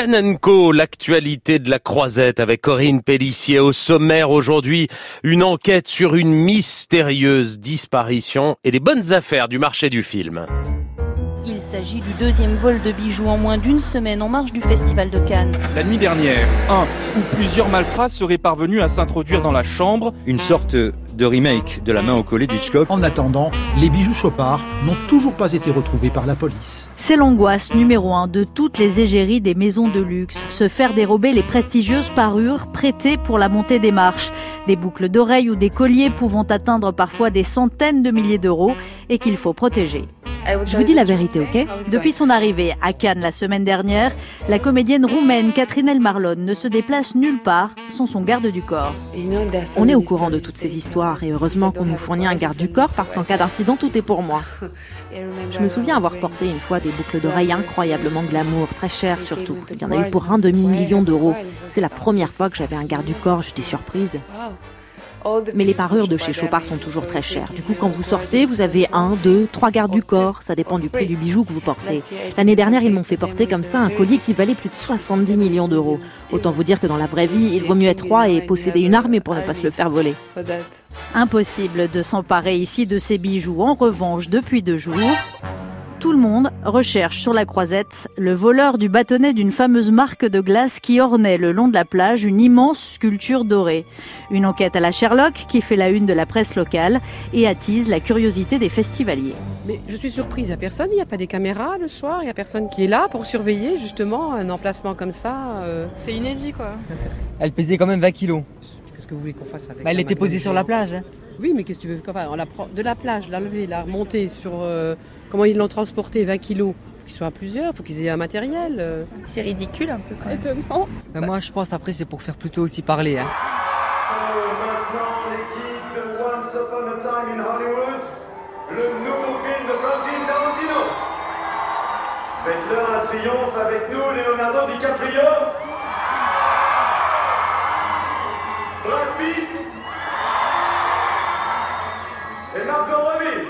Canenco, l'actualité de la croisette avec Corinne Pellissier au sommaire aujourd'hui. Une enquête sur une mystérieuse disparition et les bonnes affaires du marché du film. Il s'agit du deuxième vol de bijoux en moins d'une semaine en marge du Festival de Cannes. La nuit dernière, un ou plusieurs malfrats seraient parvenus à s'introduire dans la chambre. Une sorte de remake de La main au collet d'Hitchcock. En attendant, les bijoux Chopard n'ont toujours pas été retrouvés par la police. C'est l'angoisse numéro un de toutes les égéries des maisons de luxe. Se faire dérober les prestigieuses parures prêtées pour la montée des marches. Des boucles d'oreilles ou des colliers pouvant atteindre parfois des centaines de milliers d'euros et qu'il faut protéger. Je vous dis la vérité, ok Depuis son arrivée à Cannes la semaine dernière, la comédienne roumaine Catherine Elmarlon ne se déplace nulle part sans son garde du corps. On est au courant de toutes ces histoires et heureusement qu'on nous fournit un garde du corps parce qu'en cas d'incident, tout est pour moi. Je me souviens avoir porté une fois des boucles d'oreilles incroyablement glamour, très chères surtout. Il y en a eu pour un demi-million d'euros. C'est la première fois que j'avais un garde du corps, j'étais surprise. Mais les parures de chez Chopard sont toujours très chères. Du coup, quand vous sortez, vous avez un, deux, trois gardes du corps. Ça dépend du prix du bijou que vous portez. L'année dernière, ils m'ont fait porter comme ça un collier qui valait plus de 70 millions d'euros. Autant vous dire que dans la vraie vie, il vaut mieux être roi et posséder une armée pour ne pas se le faire voler. Impossible de s'emparer ici de ces bijoux. En revanche, depuis deux jours, tout le monde recherche sur la croisette le voleur du bâtonnet d'une fameuse marque de glace qui ornait le long de la plage une immense sculpture dorée. Une enquête à la Sherlock qui fait la une de la presse locale et attise la curiosité des festivaliers. Mais je suis surprise, il n'y a personne, il n'y a pas des caméras le soir, il n'y a personne qui est là pour surveiller justement un emplacement comme ça. euh. C'est inédit quoi. Elle pesait quand même 20 kilos. Que vous voulez qu'on fasse avec Bah, elle était posée sur la plage. hein. Oui, mais qu'est-ce que tu veux qu'on fasse On la prend de la plage, la lever, la remonter sur. euh, comment ils l'ont transporté 20 kilos? Faut qu'ils soient à plusieurs, faut qu'ils aient un matériel. euh. C'est ridicule un peu quand même. Étonnant. Mais moi, je pense après, c'est pour faire plutôt aussi parler. hein. Maintenant, l'équipe de Once Upon a Time in Hollywood, le nouveau film de Quentin Tarantino. Faites-leur un triomphe avec nous, Leonardo DiCaprio. Pitt. Et Margot Robbie.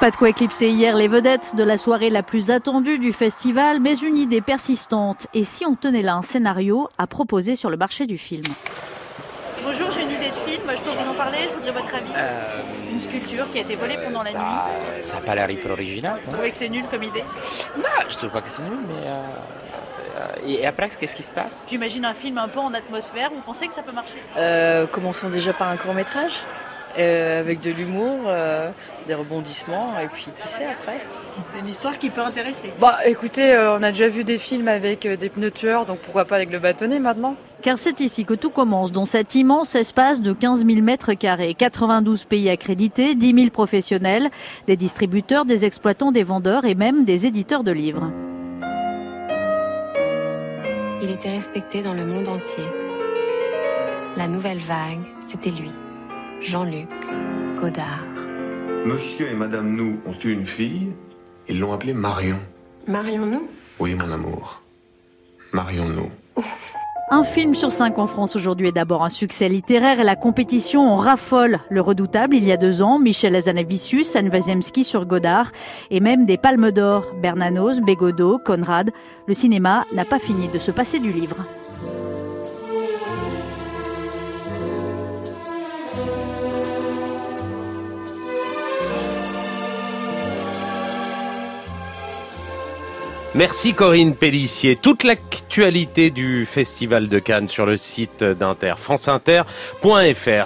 Pas de quoi éclipser hier les vedettes de la soirée la plus attendue du festival, mais une idée persistante. Et si on tenait là un scénario à proposer sur le marché du film Bonjour, j'ai une idée de film, je peux vous en parler, je voudrais votre avis. Une sculpture qui a été volée pendant la nuit. bah, ça n'a pas l'air hyper original. Vous trouvez que c'est nul comme idée Non, je trouve pas que c'est nul, mais. euh, c'est, euh, et après, qu'est-ce qui se passe? J'imagine un film un peu en atmosphère, vous pensez que ça peut marcher? Euh, commençons déjà par un court métrage, euh, avec de l'humour, euh, des rebondissements, et puis qui sait après? C'est une histoire qui peut intéresser. Bah écoutez, euh, on a déjà vu des films avec euh, des pneus tueurs, donc pourquoi pas avec le bâtonnet maintenant? Car c'est ici que tout commence, dans cet immense espace de 15 000 mètres carrés. 92 pays accrédités, 10 000 professionnels, des distributeurs, des exploitants, des vendeurs et même des éditeurs de livres. Il était respecté dans le monde entier. La nouvelle vague, c'était lui, Jean-Luc Godard. Monsieur et Madame Nou ont eu une fille. Ils l'ont appelée Marion. Marions-nous Oui, mon amour. Marion Nou. Un film sur cinq en France aujourd'hui est d'abord un succès littéraire et la compétition en raffole. Le redoutable, il y a deux ans, Michel Azanavicius, Anne Wazemski sur Godard et même des palmes d'or. Bernanos, Bégodeau, Conrad. Le cinéma n'a pas fini de se passer du livre. Merci Corinne Pellissier. Toute l'actualité du Festival de Cannes sur le site d'Inter, franceinter.fr.